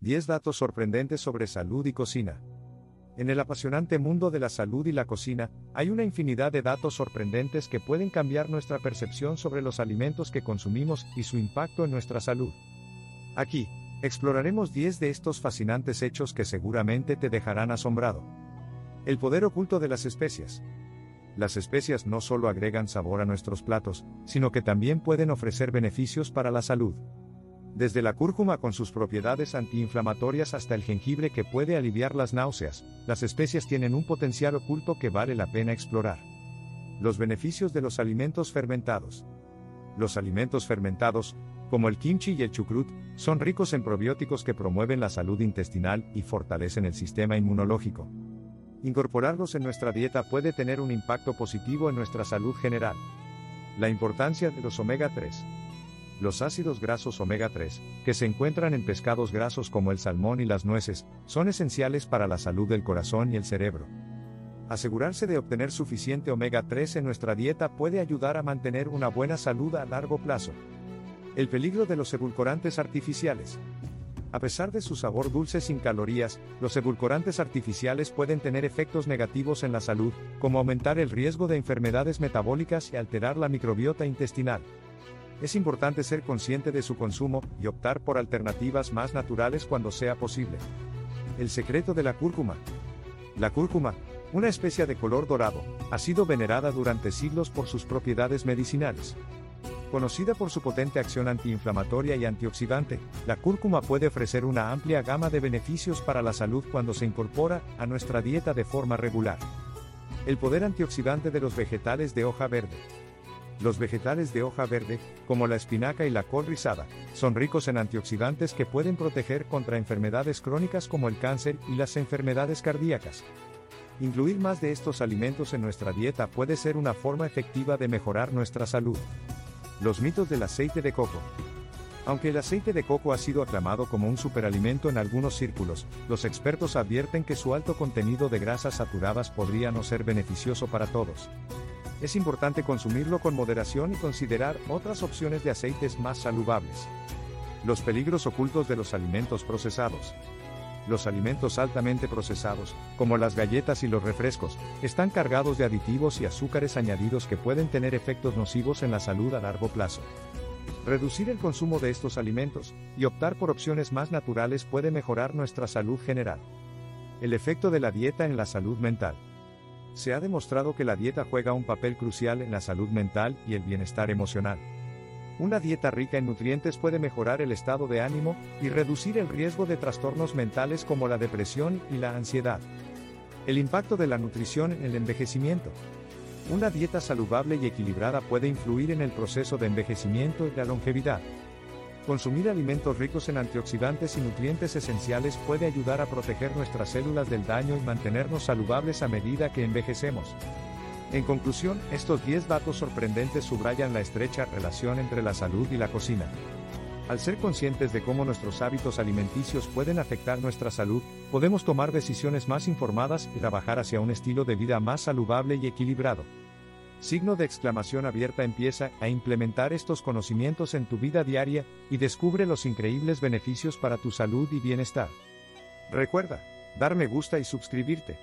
10 datos sorprendentes sobre salud y cocina. En el apasionante mundo de la salud y la cocina, hay una infinidad de datos sorprendentes que pueden cambiar nuestra percepción sobre los alimentos que consumimos y su impacto en nuestra salud. Aquí, exploraremos 10 de estos fascinantes hechos que seguramente te dejarán asombrado. El poder oculto de las especias. Las especias no solo agregan sabor a nuestros platos, sino que también pueden ofrecer beneficios para la salud. Desde la cúrcuma con sus propiedades antiinflamatorias hasta el jengibre que puede aliviar las náuseas, las especias tienen un potencial oculto que vale la pena explorar. Los beneficios de los alimentos fermentados. Los alimentos fermentados, como el kimchi y el chucrut, son ricos en probióticos que promueven la salud intestinal y fortalecen el sistema inmunológico. Incorporarlos en nuestra dieta puede tener un impacto positivo en nuestra salud general. La importancia de los omega 3. Los ácidos grasos omega 3, que se encuentran en pescados grasos como el salmón y las nueces, son esenciales para la salud del corazón y el cerebro. Asegurarse de obtener suficiente omega 3 en nuestra dieta puede ayudar a mantener una buena salud a largo plazo. El peligro de los edulcorantes artificiales. A pesar de su sabor dulce sin calorías, los edulcorantes artificiales pueden tener efectos negativos en la salud, como aumentar el riesgo de enfermedades metabólicas y alterar la microbiota intestinal es importante ser consciente de su consumo y optar por alternativas más naturales cuando sea posible. El secreto de la cúrcuma. La cúrcuma, una especie de color dorado, ha sido venerada durante siglos por sus propiedades medicinales. Conocida por su potente acción antiinflamatoria y antioxidante, la cúrcuma puede ofrecer una amplia gama de beneficios para la salud cuando se incorpora a nuestra dieta de forma regular. El poder antioxidante de los vegetales de hoja verde. Los vegetales de hoja verde, como la espinaca y la col rizada, son ricos en antioxidantes que pueden proteger contra enfermedades crónicas como el cáncer y las enfermedades cardíacas. Incluir más de estos alimentos en nuestra dieta puede ser una forma efectiva de mejorar nuestra salud. Los mitos del aceite de coco. Aunque el aceite de coco ha sido aclamado como un superalimento en algunos círculos, los expertos advierten que su alto contenido de grasas saturadas podría no ser beneficioso para todos es importante consumirlo con moderación y considerar otras opciones de aceites más saludables. Los peligros ocultos de los alimentos procesados. Los alimentos altamente procesados, como las galletas y los refrescos, están cargados de aditivos y azúcares añadidos que pueden tener efectos nocivos en la salud a largo plazo. Reducir el consumo de estos alimentos y optar por opciones más naturales puede mejorar nuestra salud general. El efecto de la dieta en la salud mental. Se ha demostrado que la dieta juega un papel crucial en la salud mental y el bienestar emocional. Una dieta rica en nutrientes puede mejorar el estado de ánimo y reducir el riesgo de trastornos mentales como la depresión y la ansiedad. El impacto de la nutrición en el envejecimiento. Una dieta saludable y equilibrada puede influir en el proceso de envejecimiento y la longevidad. Consumir alimentos ricos en antioxidantes y nutrientes esenciales puede ayudar a proteger nuestras células del daño y mantenernos saludables a medida que envejecemos. En conclusión, estos 10 datos sorprendentes subrayan la estrecha relación entre la salud y la cocina. Al ser conscientes de cómo nuestros hábitos alimenticios pueden afectar nuestra salud, podemos tomar decisiones más informadas y trabajar hacia un estilo de vida más saludable y equilibrado. Signo de exclamación abierta empieza a implementar estos conocimientos en tu vida diaria y descubre los increíbles beneficios para tu salud y bienestar. Recuerda, dar me gusta y suscribirte.